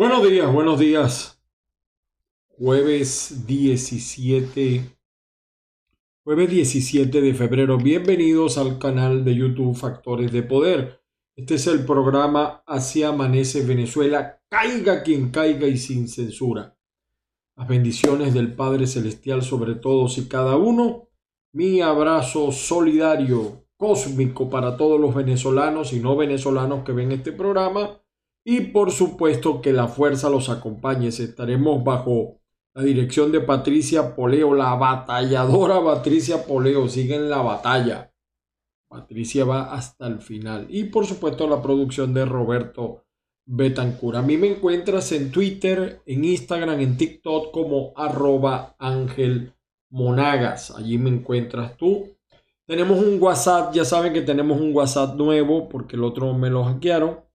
Buenos días, buenos días. Jueves 17. Jueves 17 de febrero. Bienvenidos al canal de YouTube Factores de Poder. Este es el programa Así amanece Venezuela. Caiga quien caiga y sin censura. Las bendiciones del Padre Celestial sobre todos y cada uno. Mi abrazo solidario, cósmico para todos los venezolanos y no venezolanos que ven este programa y por supuesto que la fuerza los acompañe. Estaremos bajo la dirección de Patricia Poleo, la batalladora Patricia Poleo. Sigue en la batalla. Patricia va hasta el final. Y por supuesto la producción de Roberto Betancur. A mí me encuentras en Twitter, en Instagram, en TikTok como arroba Ángel Monagas. Allí me encuentras tú. Tenemos un WhatsApp, ya saben que tenemos un WhatsApp nuevo porque el otro me lo hackearon.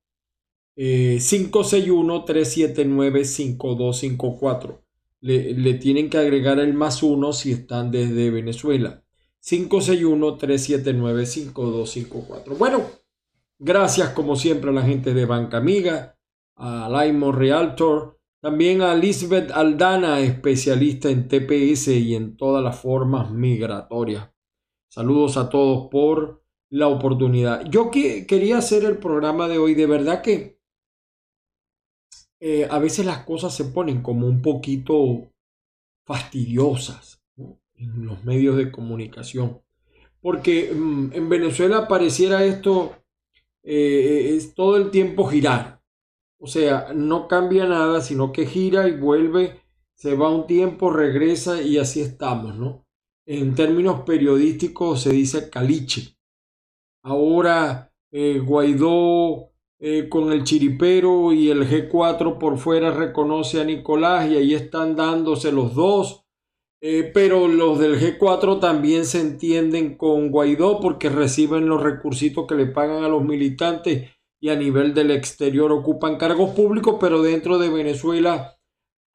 561-379-5254. Eh, le, le tienen que agregar el más uno si están desde Venezuela. 561-379-5254. Bueno, gracias como siempre a la gente de Banca Amiga, a Laimo Realtor, también a Lisbeth Aldana, especialista en TPS y en todas las formas migratorias. Saludos a todos por la oportunidad. Yo que, quería hacer el programa de hoy, de verdad que eh, a veces las cosas se ponen como un poquito fastidiosas en los medios de comunicación. Porque mm, en Venezuela pareciera esto eh, es todo el tiempo girar. O sea, no cambia nada, sino que gira y vuelve, se va un tiempo, regresa y así estamos, ¿no? En términos periodísticos se dice caliche. Ahora eh, Guaidó eh, con el chiripero y el G4 por fuera reconoce a Nicolás y ahí están dándose los dos. Eh, pero los del G4 también se entienden con Guaidó porque reciben los recursitos que le pagan a los militantes y a nivel del exterior ocupan cargos públicos, pero dentro de Venezuela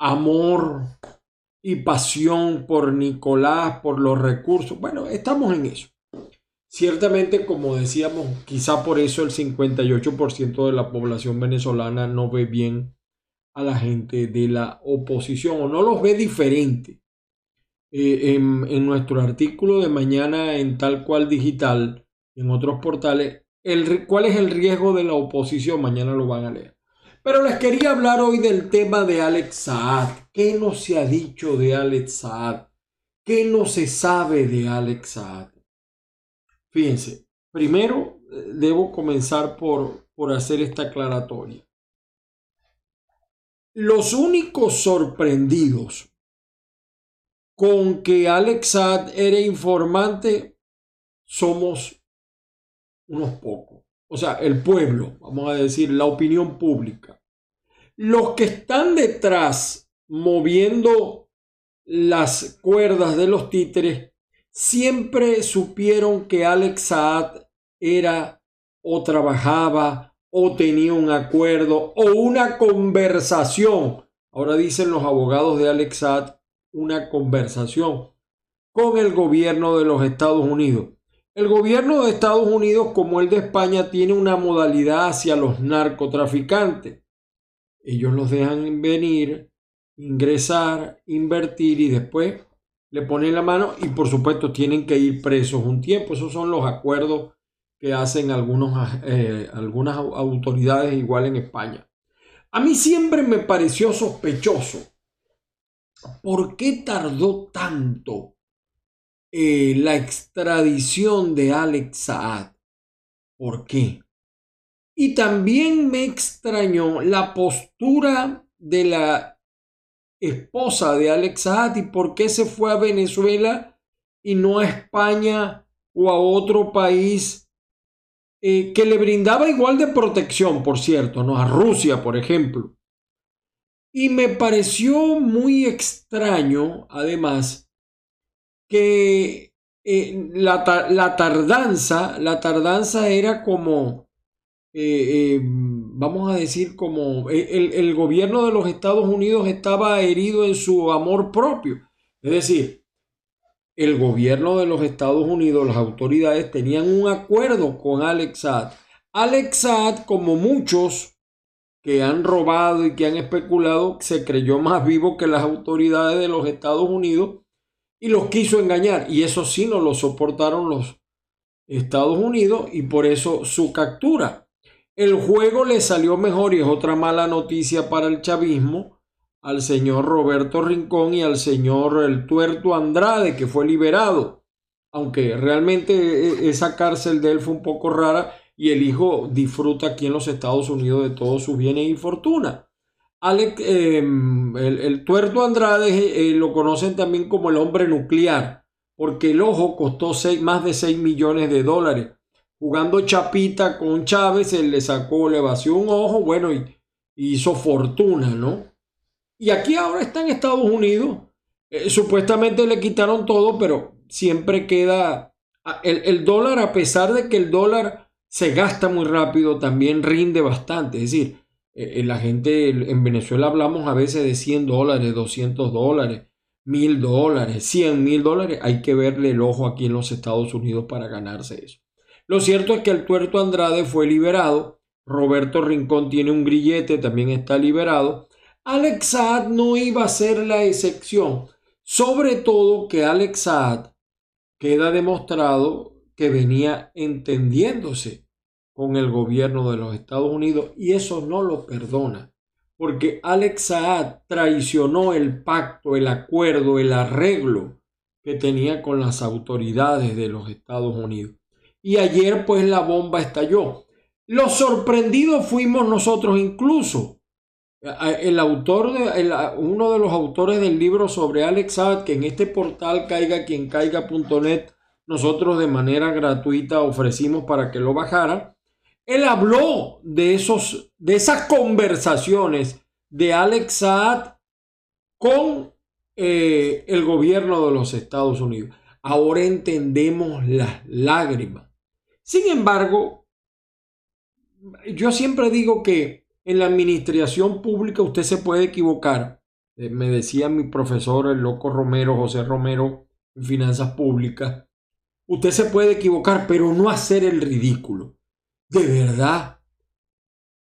amor y pasión por Nicolás, por los recursos. Bueno, estamos en eso. Ciertamente, como decíamos, quizá por eso el 58% de la población venezolana no ve bien a la gente de la oposición o no los ve diferente. Eh, en, nuestro artículo de mañana en tal cual digital, en otros portales, el, cuál es el riesgo de la oposición, mañana lo van a leer. Pero les quería hablar hoy del tema de Alex Saad. ¿Qué no se ha dicho de Alex Saad? ¿Qué no se sabe de Alex Saad? Fíjense, primero eh, debo comenzar por, por hacer esta aclaratoria. Los únicos sorprendidos con que Alex Saad era informante somos unos pocos. O sea, el pueblo, vamos a decir, la opinión pública. Los que están detrás moviendo las cuerdas de los títeres siempre supieron que Alex Saad era o trabajaba o tenía un acuerdo o una conversación. Ahora dicen los abogados de Alex Saad una conversación con el gobierno de los Estados Unidos. El gobierno de Estados Unidos, como el de España, tiene una modalidad hacia los narcotraficantes. Ellos los dejan venir, ingresar, invertir y después le ponen la mano y por supuesto tienen que ir presos un tiempo. Esos son los acuerdos que hacen eh, algunas autoridades igual en España. A mí siempre me pareció sospechoso. ¿Por qué tardó tanto eh, la extradición de Alex Saad? ¿Por qué? Y también me extrañó la postura de la esposa de Alex Saad y por qué se fue a Venezuela y no a España o a otro país eh, que le brindaba igual de protección, por cierto, ¿no? A Rusia, por ejemplo. Y me pareció muy extraño, además, que eh, la, la, tardanza, la tardanza era como eh, vamos a decir, como el, el, gobierno de los Estados Unidos estaba herido en su amor propio. Es decir, el gobierno de los Estados Unidos, las autoridades tenían un acuerdo con Alex Saad. Alex Saad, como muchos que han robado y que han especulado, se creyó más vivo que las autoridades de los Estados Unidos y los quiso engañar. Y eso sí no lo soportaron los Estados Unidos y por eso su captura. El juego le salió mejor y es otra mala noticia para el chavismo al señor Roberto Rincón y al señor El Tuerto Andrade que fue liberado. Aunque realmente e, esa cárcel de él fue un poco rara y el hijo disfruta aquí en los Estados Unidos de todos sus bienes y fortuna. Alex, em, el, tuerto Andrade eh, lo conocen también como el hombre nuclear, porque el ojo costó más de 6 millones de dólares. Jugando chapita con Chávez, él le sacó, le vació un ojo, bueno, y, hizo fortuna, ¿no? Y aquí ahora está en Estados Unidos. Eh, supuestamente le quitaron todo, pero siempre queda el, el dólar, a pesar de que el dólar se gasta muy rápido, también rinde bastante. Es decir, eh, eh, la gente en Venezuela hablamos a veces de 100 dólares, 200 dólares, 1000 dólares, 100 mil dólares. Hay que verle el ojo aquí en los Estados Unidos para ganarse eso. Lo cierto es que el tuerto Andrade fue liberado. Roberto Rincón tiene un grillete, también está liberado. Alex Saad no iba a ser la excepción. Sobre todo que Alex Saad queda demostrado que venía entendiéndose con el gobierno de los Estados Unidos y eso no lo perdona, porque Alex Saad traicionó el pacto, el acuerdo, el arreglo que tenía con las autoridades de los Estados Unidos. Y ayer pues la bomba estalló. Los sorprendidos fuimos nosotros incluso. El autor de, uno de los autores del libro sobre Alex Saad, que en este portal caiga quien caiga.net nosotros de manera gratuita ofrecimos para que lo bajara. Él habló de, esos, de esas conversaciones de Alex Saad con eh, el gobierno de los Estados Unidos. Ahora entendemos las lágrimas. Sin embargo, yo siempre digo que en la administración pública usted se puede equivocar. Eh, me decía mi profesor, el loco Romero, José Romero, en finanzas públicas, Usted se puede equivocar, pero no hacer el ridículo. De verdad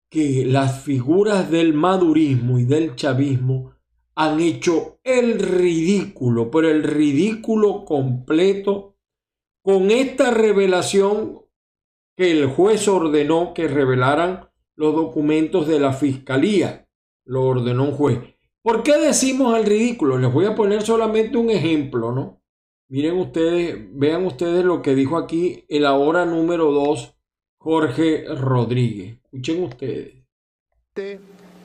que las figuras del madurismo y del chavismo han hecho el ridículo, pero el ridículo completo con esta revelación que el juez ordenó que revelaran los documentos de la fiscalía. Lo ordenó un juez. ¿Por qué decimos el ridículo? Les voy a poner solamente un ejemplo, ¿no? Miren ustedes, vean ustedes lo que dijo aquí el ahora número 2, Jorge Rodríguez. Escuchen ustedes.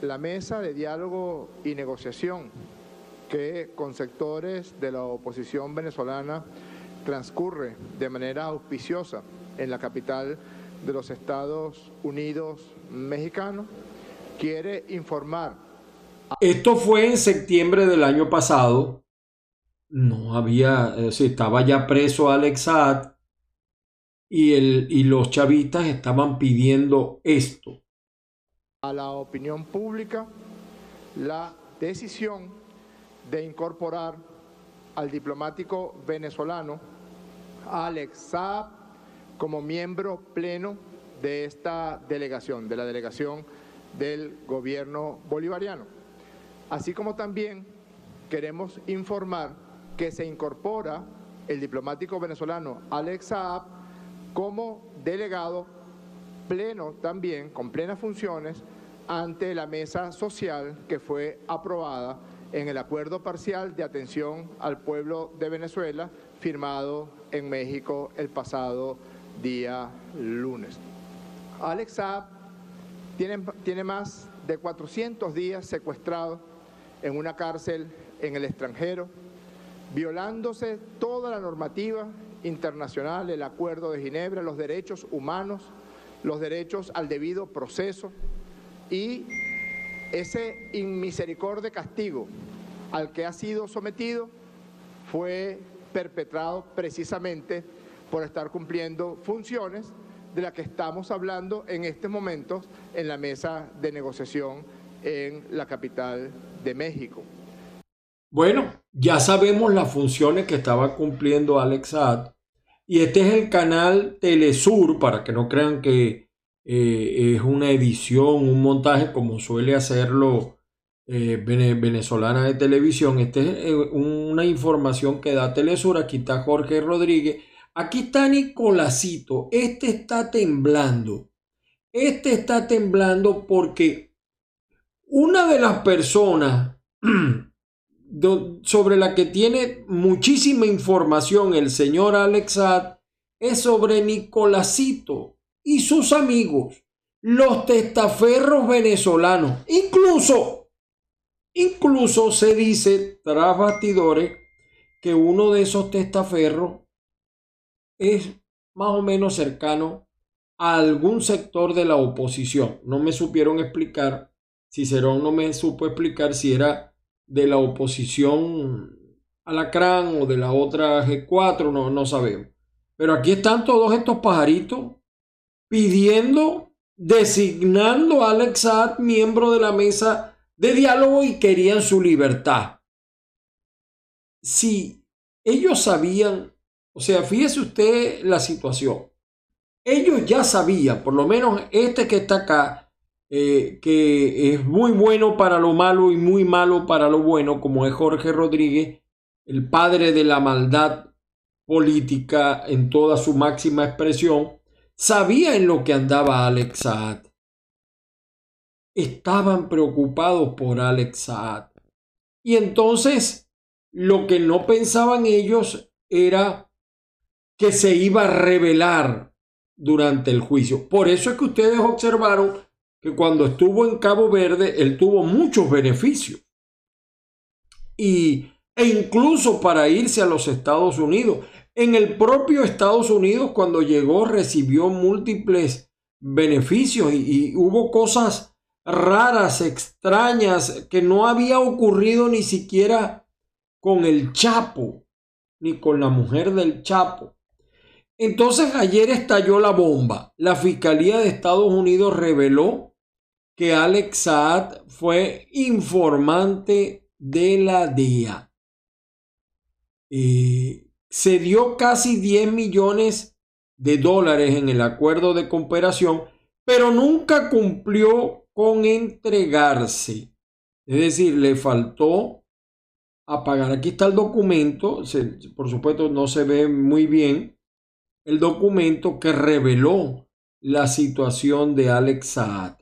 La mesa de diálogo y negociación que con sectores de la oposición venezolana transcurre de manera auspiciosa en la capital de los Estados Unidos mexicanos, quiere informar. Esto fue en septiembre del año pasado no había, eh, estaba ya preso Alex Saad y, el, y los chavistas estaban pidiendo esto. A la opinión pública la decisión de incorporar al diplomático venezolano Alex Saab como miembro pleno de esta delegación, de la delegación del gobierno bolivariano. Así como también queremos informar que se incorpora el diplomático venezolano Alex Saab como delegado pleno también, con plenas funciones, ante la mesa social que fue aprobada en el acuerdo parcial de atención al pueblo de Venezuela firmado en México el pasado día lunes. Alex Saab tiene, tiene más de 400 días secuestrado en una cárcel en el extranjero, violándose toda la normativa internacional, el Acuerdo de Ginebra, los derechos humanos, los derechos al debido proceso y ese inmisericordia castigo al que ha sido sometido fue perpetrado precisamente por estar cumpliendo funciones de las que estamos hablando en este momento en la mesa de negociación en la capital de México. Bueno, ya sabemos las funciones que estaba cumpliendo Alex Saad. Y este es el canal Telesur, para que no crean que eh, es una edición, un montaje como suele hacerlo eh, venezolana de televisión. Esta es eh, una información que da Telesur. Aquí está Jorge Rodríguez. Aquí está Nicolásito. Este está temblando. Este está temblando porque una de las personas sobre la que tiene muchísima información el señor Alexat es sobre Nicolásito y sus amigos, los testaferros venezolanos. Incluso, incluso se dice tras bastidores que uno de esos testaferros es más o menos cercano a algún sector de la oposición. No me supieron explicar, Cicerón no me supo explicar si era de la oposición Alacrán o de la otra G4, no, no sabemos. Pero aquí están todos estos pajaritos pidiendo, designando a Alex Saad miembro de la mesa de diálogo y querían su libertad. Si ellos sabían, o sea, fíjese usted la situación. Ellos ya sabían, por lo menos este que está acá, eh, que es muy bueno para lo malo y muy malo para lo bueno, como es Jorge Rodríguez, el padre de la maldad política en toda su máxima expresión, sabía en lo que andaba Alex Saad. Estaban preocupados por Alex Saad. Y entonces lo que no pensaban ellos era que se iba a revelar durante el juicio. Por eso es que ustedes observaron que cuando estuvo en Cabo Verde, él tuvo muchos beneficios. Y, e incluso para irse a los Estados Unidos. En el propio Estados Unidos, cuando llegó, recibió múltiples beneficios y, hubo cosas raras, extrañas, que no había ocurrido ni siquiera con el Chapo, ni con la mujer del Chapo. Entonces ayer estalló la bomba. La Fiscalía de Estados Unidos reveló que Alex Saad fue informante de la DEA. Eh, se dio casi 10 millones de dólares en el acuerdo de cooperación, pero nunca cumplió con entregarse. Es decir, le faltó a pagar. Aquí está el documento, por supuesto no se ve muy bien, el documento que reveló la situación de Alex Saad.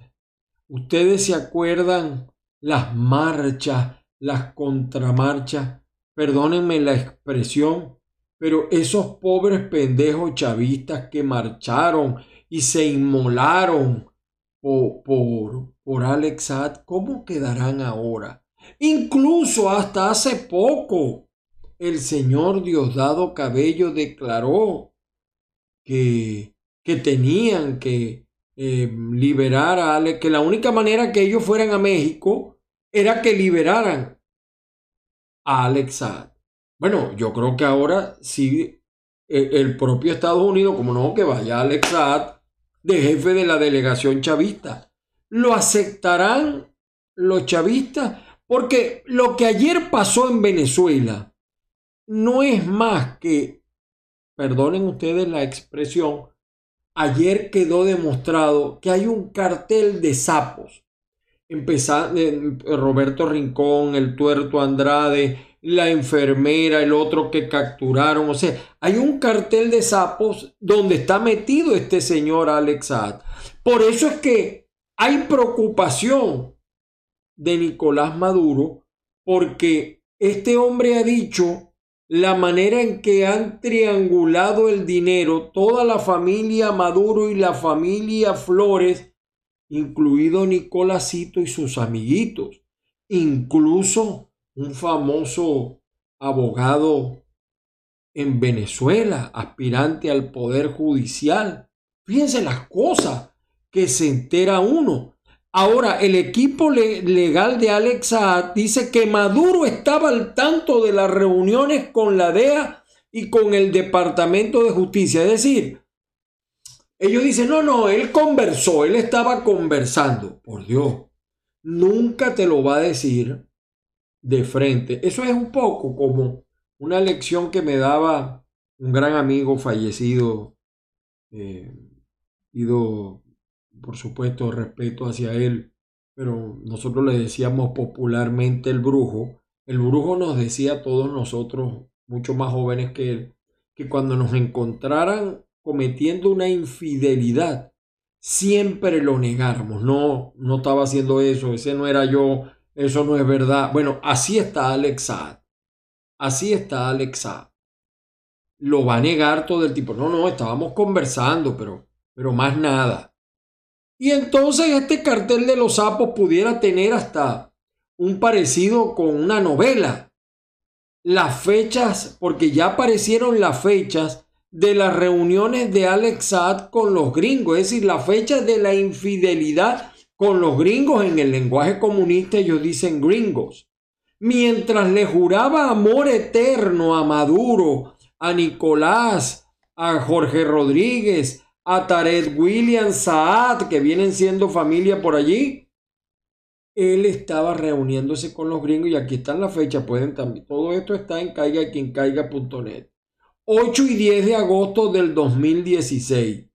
Ustedes se acuerdan las marchas, las contramarchas, perdónenme la expresión, pero esos pobres pendejos chavistas que marcharon y se inmolaron por, por, por Alex ¿cómo quedarán ahora? Incluso hasta hace poco el señor Diosdado Cabello declaró que, que tenían que eh, liberar a Alex, que la única manera que ellos fueran a México era que liberaran a Alex bueno, yo creo que ahora sí eh, el propio Estados Unidos, como no, que vaya Alex Saad de jefe de la delegación chavista. ¿Lo aceptarán los chavistas? Porque lo que ayer pasó en Venezuela no es más que, perdonen ustedes la expresión, ayer quedó demostrado que hay un cartel de sapos. Empezando eh, Roberto Rincón, el tuerto Andrade, la enfermera, el otro que capturaron. O sea, hay un cartel de sapos donde está metido este señor Alex Saad. Por eso es que hay preocupación de Nicolás Maduro porque este hombre ha dicho la manera en que han triangulado el dinero toda la familia Maduro y la familia Flores, incluido Nicolásito y sus amiguitos, incluso un famoso abogado en Venezuela, aspirante al poder judicial. Fíjense las cosas que se entera uno. Ahora, el equipo legal de Alex Saad dice que Maduro estaba al tanto de las reuniones con la DEA y con el Departamento de Justicia. Es decir, ellos dicen, no, no, él conversó, él estaba conversando. Por Dios, nunca te lo va a decir de frente. Eso es un poco como una lección que me daba un gran amigo fallecido, eh, Ido por supuesto, respeto hacia él, pero nosotros le decíamos popularmente el brujo. El brujo nos decía a todos nosotros, mucho más jóvenes que él, que cuando nos encontraran cometiendo una infidelidad, siempre lo negáramos. No, no estaba haciendo eso, ese no era yo, eso no es verdad. Bueno, así está Alex Así está Alex Lo va a negar todo el tipo. No, no, estábamos conversando, pero, pero más nada. Y entonces este cartel de los sapos pudiera tener hasta un parecido con una novela. Las fechas, porque ya aparecieron las fechas de las reuniones de Alex Saad con los gringos, es decir, las fechas de la infidelidad con los gringos en el lenguaje comunista ellos dicen gringos. Mientras le juraba amor eterno a Maduro, a Nicolás, a Jorge Rodríguez, a William Saad, que vienen siendo familia por allí, él estaba reuniéndose con los gringos y aquí están las fechas, pueden también, todo esto está en caiga quien caiga.net. 8 y 10 de agosto del 2016.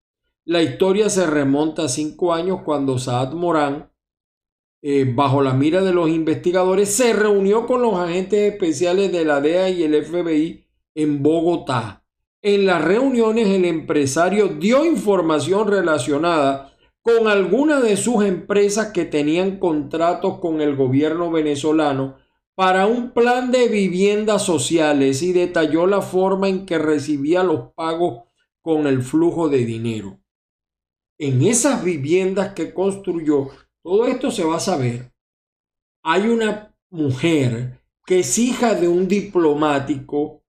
La historia se remonta a cinco años cuando Saad Morán, eh, bajo la mira de los investigadores, se reunió con los agentes especiales de la DEA y el FBI en Bogotá en las reuniones el empresario dio información relacionada con algunas de sus empresas que tenían contratos con el gobierno venezolano para un plan de viviendas sociales y detalló la forma en que recibía los pagos con el flujo de dinero. En esas viviendas que construyó, todo esto se va a saber. Hay una mujer que es hija de un diplomático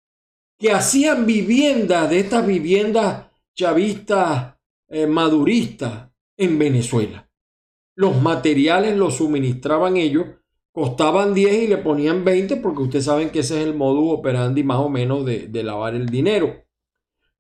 que hacían viviendas de estas viviendas chavistas eh, maduristas en Venezuela. Los materiales los suministraban ellos, costaban 10 y le ponían 20 porque ustedes saben que ese es el modus operandi más o menos de, de lavar el dinero.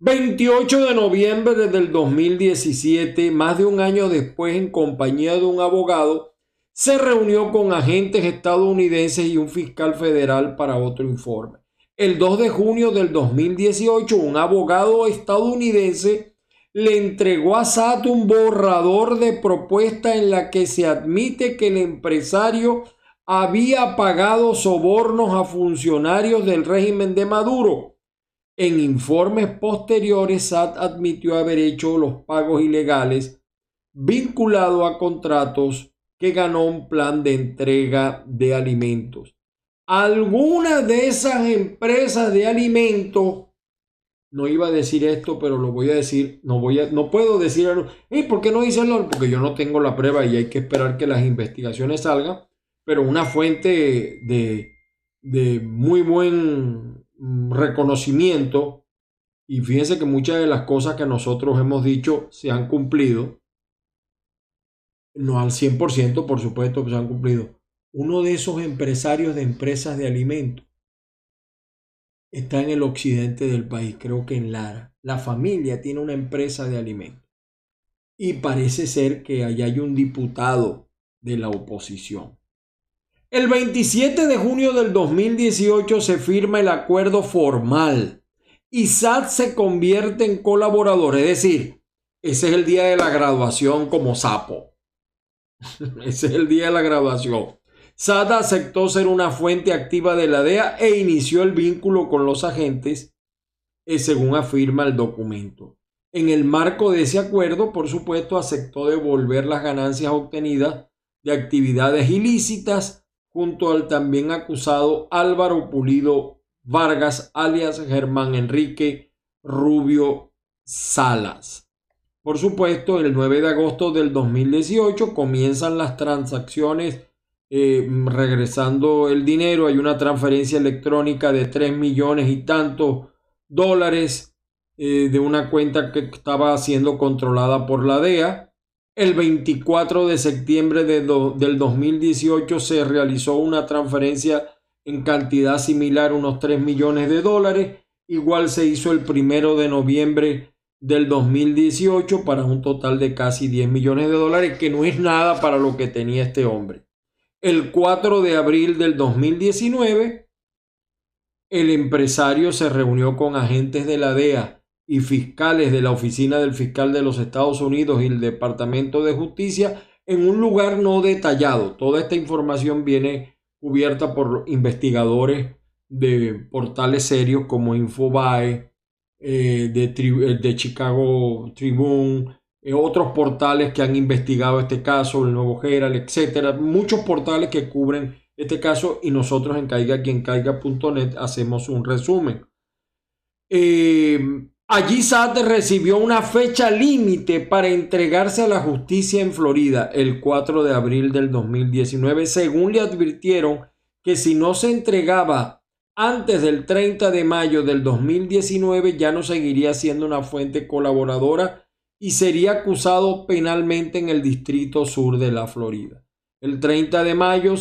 28 de noviembre del 2017, más de un año después, en compañía de un abogado, se reunió con agentes estadounidenses y un fiscal federal para otro informe el 2 de junio del 2018, un abogado estadounidense le entregó a SAT un borrador de propuesta en la que se admite que el empresario había pagado sobornos a funcionarios del régimen de Maduro. En informes posteriores, SAT admitió haber hecho los pagos ilegales vinculados a contratos que ganó un plan de entrega de alimentos alguna de esas empresas de alimentos, no iba a decir esto, pero lo voy a decir, no, voy a, no puedo decirlo. ¿Y por qué no dice Porque yo no tengo la prueba y hay que esperar que las investigaciones salgan, pero una fuente de, de muy buen reconocimiento, y fíjense que muchas de las cosas que nosotros hemos dicho se han cumplido, no al 100%, por supuesto, se han cumplido uno de esos empresarios de empresas de alimentos está en el occidente del país, creo que en Lara. La familia tiene una empresa de alimentos. Y parece ser que allá hay un diputado de la oposición. El 27 de junio del 2018 se firma el acuerdo formal y SAT se convierte en colaborador, es decir, ese es el día de la graduación como sapo. ese es el día de la graduación. Sada aceptó ser una fuente activa de la DEA e inició el vínculo con los agentes, eh, según afirma el documento. En el marco de ese acuerdo, por supuesto, aceptó devolver las ganancias obtenidas de actividades ilícitas junto al también acusado Álvaro Pulido Vargas, alias Germán Enrique Rubio Salas. Por supuesto, el 9 de agosto del 2018 comienzan las transacciones eh, regresando el dinero, hay una transferencia electrónica de 3 millones y tantos dólares eh, de una cuenta que estaba siendo controlada por la DEA. El 24 de septiembre de del 2018 se realizó una transferencia en cantidad similar, unos 3 millones de dólares. Igual se hizo el primero de noviembre del 2018 para un total de casi 10 millones de dólares, que no es nada para lo que tenía este hombre. El 4 de abril del 2019, el empresario se reunió con agentes de la DEA y fiscales de la Oficina del Fiscal de los Estados Unidos y el Departamento de Justicia en un lugar no detallado. Toda esta información viene cubierta por investigadores de portales serios como Infobae, eh, de, Chicago Tribune, otros portales que han investigado este caso, el Nuevo Herald, etcétera. Muchos portales que cubren este caso y nosotros en caiga hacemos un resumen. Allí Saad recibió una fecha límite para entregarse a la justicia en Florida el 4 de abril del 2019, según le advirtieron que si no se entregaba antes del 30 de mayo del 2019 ya no seguiría siendo una fuente colaboradora y sería acusado penalmente en el Distrito Sur de la Florida. El 30 de mayo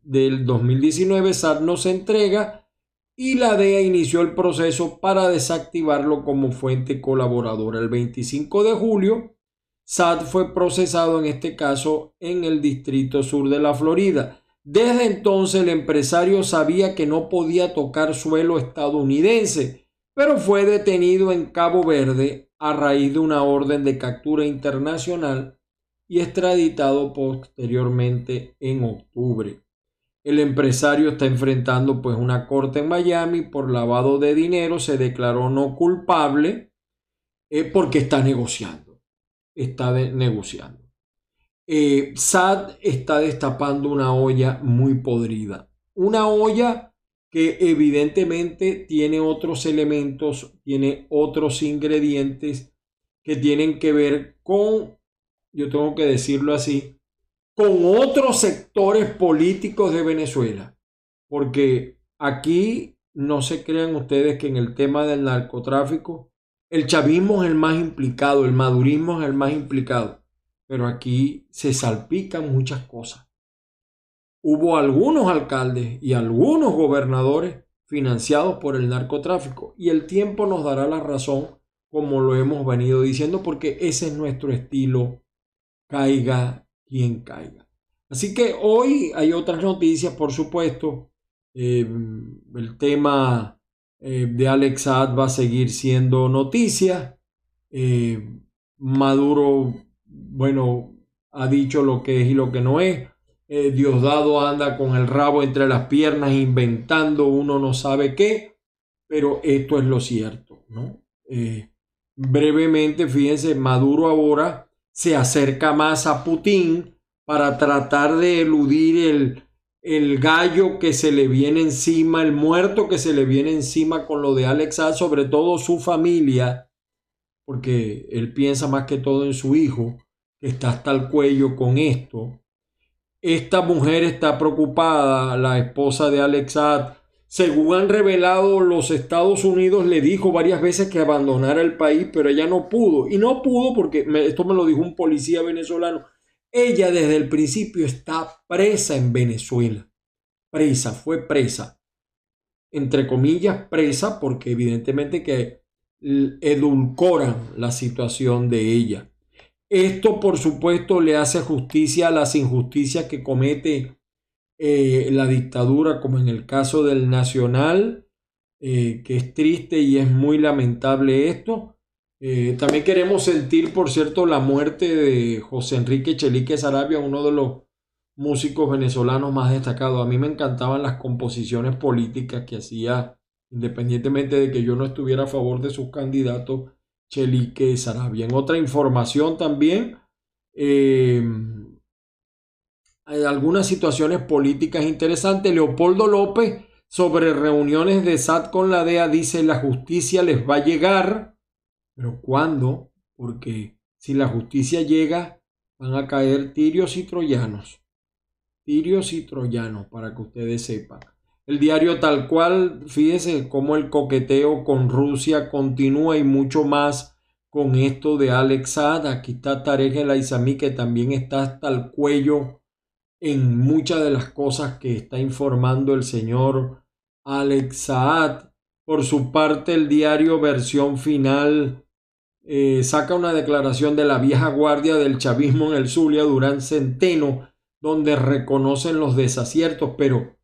del 2019 Saad no se entrega y la DEA inició el proceso para desactivarlo como fuente colaboradora. El 25 de julio, SAT fue procesado en este caso en el Distrito Sur de la Florida. Desde entonces el empresario sabía que no podía tocar suelo estadounidense, pero fue detenido en Cabo Verde a raíz de una orden de captura internacional y extraditado posteriormente en octubre. El empresario está enfrentando pues una corte en Miami por lavado de dinero, se declaró no culpable eh, porque está negociando, está negociando. Eh, SAD está destapando una olla muy podrida, una olla que evidentemente tiene otros elementos, tiene otros ingredientes que tienen que ver con, yo tengo que decirlo así, con otros sectores políticos de Venezuela. Porque aquí no se crean ustedes que en el tema del narcotráfico el chavismo es el más implicado, el madurismo es el más implicado. Pero aquí se salpican muchas cosas. Hubo algunos alcaldes y algunos gobernadores financiados por el narcotráfico y el tiempo nos dará la razón como lo hemos venido diciendo porque ese es nuestro estilo caiga quien caiga. Así que hoy hay otras noticias, por supuesto. Eh, el tema eh, de Alex va a seguir siendo noticia. Eh, Maduro, bueno, ha dicho lo que es y lo que no es. Diosdado anda con el rabo entre las piernas inventando uno no sabe qué, pero esto es lo cierto, ¿no? brevemente, fíjense, Maduro ahora se acerca más a Putin para tratar de eludir el, el gallo que se le viene encima, el muerto que se le viene encima con lo de Alexa, sobre todo su familia, porque él piensa más que todo en su hijo, que está hasta el cuello con esto. Esta mujer está preocupada, la esposa de Alexad, según han revelado los Estados Unidos, le dijo varias veces que abandonara el país, pero ella no pudo. Y no pudo porque esto me lo dijo un policía venezolano. Ella desde el principio está presa en Venezuela. Presa, fue presa. Entre comillas, presa porque evidentemente que edulcoran la situación de ella. Esto, por supuesto, le hace justicia a las injusticias que comete eh, la dictadura, como en el caso del Nacional, eh, que es triste y es muy lamentable esto. Eh, también queremos sentir, por cierto, la muerte de José Enrique Chelique Sarabia, uno de los músicos venezolanos más destacados. A mí me encantaban las composiciones políticas que hacía, independientemente de que yo no estuviera a favor de sus candidatos, Chelique Sarabia. Otra información también, hay algunas situaciones políticas interesantes. Leopoldo López sobre reuniones de SAT con la DEA dice la justicia les va a llegar, pero ¿cuándo? Porque si la justicia llega van a caer tirios y troyanos. Tirios y troyanos, para que ustedes sepan. El diario tal cual, fíjese cómo el coqueteo con Rusia continúa y mucho más con esto de Alex Saad. Aquí está Tarek El Aizami que también está hasta el cuello en muchas de las cosas que está informando el señor Alex Saad. Por su parte, el diario Versión Final eh, saca una declaración de la vieja guardia del chavismo en el Zulia, Durán Centeno, donde reconocen los desaciertos, pero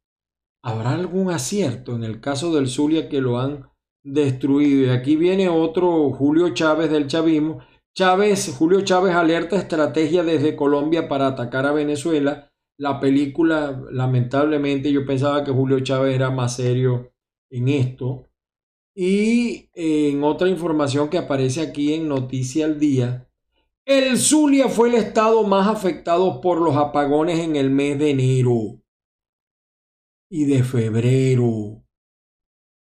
¿habrá algún acierto en el caso del Zulia que lo han destruido. Y aquí viene otro Julio Chávez del chavismo. Chávez, Julio Chávez alerta estrategia desde Colombia para atacar a Venezuela. La película, lamentablemente, yo pensaba que Julio Chávez era más serio en esto. Y en otra información que aparece aquí en Noticia al Día, el Zulia fue el estado más afectado por los apagones en el mes de enero y de febrero.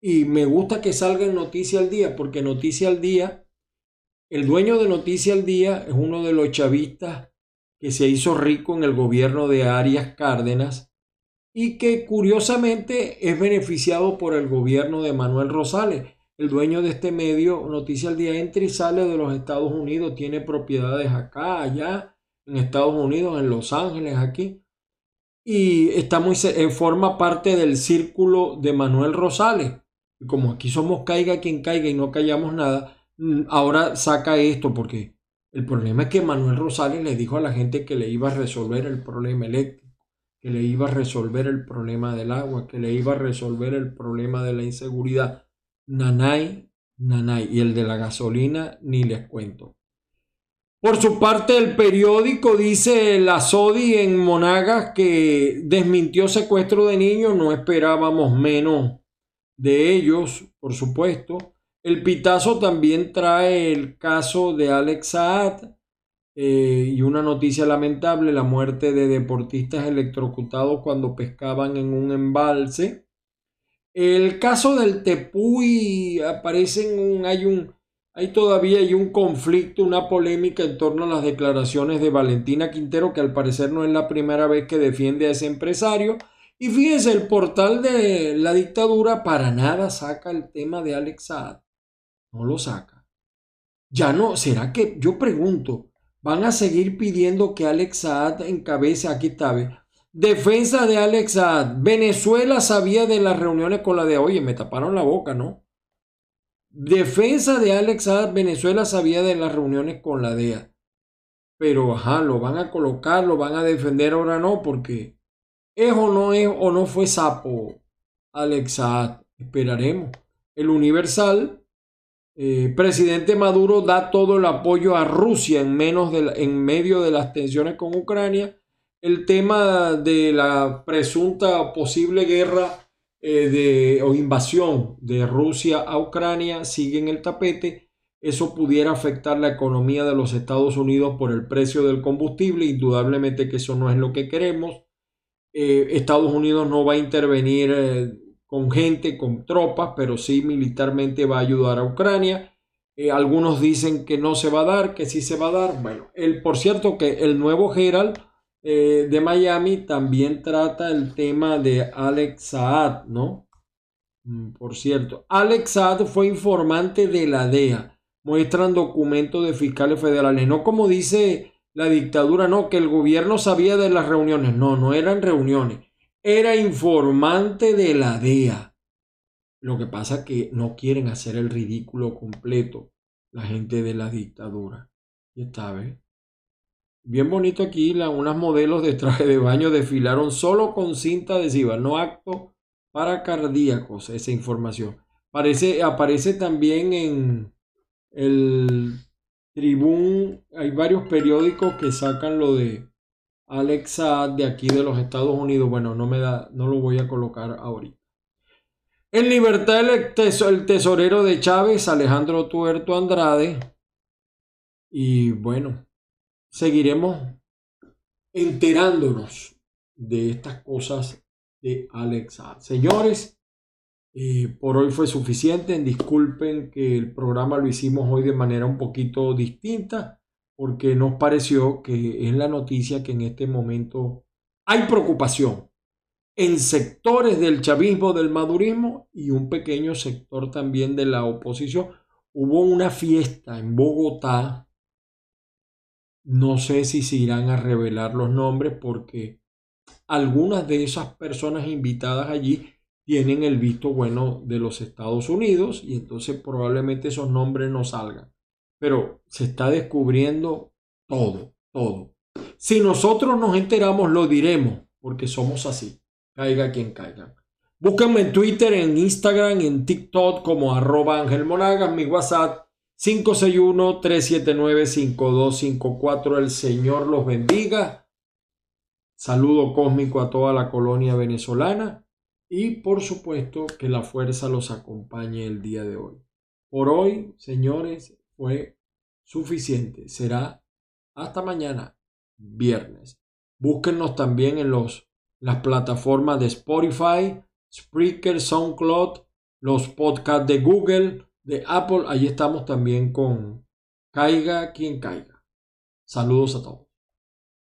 Y me gusta que salga en Noticia al Día, porque Noticia al Día, el dueño de Noticia al Día es uno de los chavistas que se hizo rico en el gobierno de Arias Cárdenas y que curiosamente es beneficiado por el gobierno de Manuel Rosales. El dueño de este medio, Noticia al Día, entra y sale de los Estados Unidos, tiene propiedades acá, allá, en Estados Unidos, en Los Ángeles, aquí. Y está muy, forma parte del círculo de Manuel Rosales. Y como aquí somos caiga quien caiga y no callamos nada, mm, ahora saca esto porque el problema es que Manuel Rosales le dijo a la gente que le iba a resolver el problema eléctrico, que le iba a resolver el problema del agua, que le iba a resolver el problema de la inseguridad Nanay, Nanay. Y el de la gasolina, ni les cuento. Por su parte, el periódico dice la SODI en Monagas que desmintió secuestro de niños. No esperábamos menos de ellos, por supuesto. El Pitazo también trae el caso de Alex Saad eh, y una noticia lamentable, la muerte de deportistas electrocutados cuando pescaban en un embalse. El caso del Tepuy aparece un, hay un, hay todavía hay un conflicto, una polémica en torno a las declaraciones de Valentina Quintero, que al parecer no es la primera vez que defiende a ese empresario. Y fíjense, el portal de la dictadura para nada saca el tema de Alex Saad. No lo saca. Ya no, ¿será que, yo pregunto, van a seguir pidiendo que Alex Saad encabece, aquí está, Defensa de Alex Saad. Venezuela sabía de las reuniones con la DEA. Oye, me taparon la boca, ¿no? Defensa de Alex Saad. Venezuela sabía de las reuniones con la DEA. Pero, ajá, lo van a colocar, lo van a defender, ahora no, porque es o no es o no fue sapo Alex Saad. Esperaremos. El Universal, eh, presidente Maduro da todo el apoyo a Rusia en, menos de en medio de las tensiones con Ucrania el tema de la presunta posible guerra eh, de, o invasión de Rusia a Ucrania sigue en el tapete. Eso pudiera afectar la economía de los Estados Unidos por el precio del combustible. Indudablemente que eso no es lo que queremos. Eh, Estados Unidos no va a intervenir eh, con gente, con tropas, pero sí militarmente va a ayudar a Ucrania. algunos dicen que no se va a dar, que sí se va a dar. Bueno, el, por cierto que el nuevo Gerald eh, de Miami también trata el tema de Alex Saad, ¿no? Mm, por cierto, Alex Saad fue informante de la DEA. Muestran documentos de fiscales federales. No como dice la dictadura, no, que el gobierno sabía de las reuniones. No, no eran reuniones. Era informante de la DEA. Lo que pasa es que no quieren hacer el ridículo completo la gente de la dictadura. Y está, ¿ves? Bien bonito aquí, la, unas modelos de traje de baño desfilaron solo con cinta adhesiva, no acto para cardíacos, esa información. Parece, aparece también en el Tribune, hay varios periódicos que sacan lo de Alexa de aquí de los Estados Unidos. Bueno, no me da, no lo voy a colocar ahorita. En libertad el, el tesorero de Chávez, Alejandro Tuerto Andrade. Y bueno, seguiremos enterándonos de estas cosas de Alexa. Señores, eh, por hoy fue suficiente. Disculpen que el programa lo hicimos hoy de manera un poquito distinta porque nos pareció que es la noticia que en este momento hay preocupación en sectores del chavismo, del madurismo y un pequeño sector también de la oposición. Hubo una fiesta en Bogotá no sé si se irán a revelar los nombres porque algunas de esas personas invitadas allí tienen el visto bueno de los Estados Unidos y entonces probablemente esos nombres no salgan. Pero se está descubriendo todo, todo. Si nosotros nos enteramos, lo diremos, porque somos así. Caiga quien caiga. Búsquenme en Twitter, en Instagram, en TikTok como arroba Ángel mi WhatsApp 561-379-5254. El Señor los bendiga. Saludo cósmico a toda la colonia venezolana y por supuesto que la fuerza los acompañe el día de hoy. Por hoy, señores, fue suficiente. Será hasta mañana, viernes. Búsquennos también en los, las plataformas de Spotify, Spreaker, SoundCloud, los podcasts de Google, de Apple. Allí estamos también con Caiga quien caiga. Saludos a todos.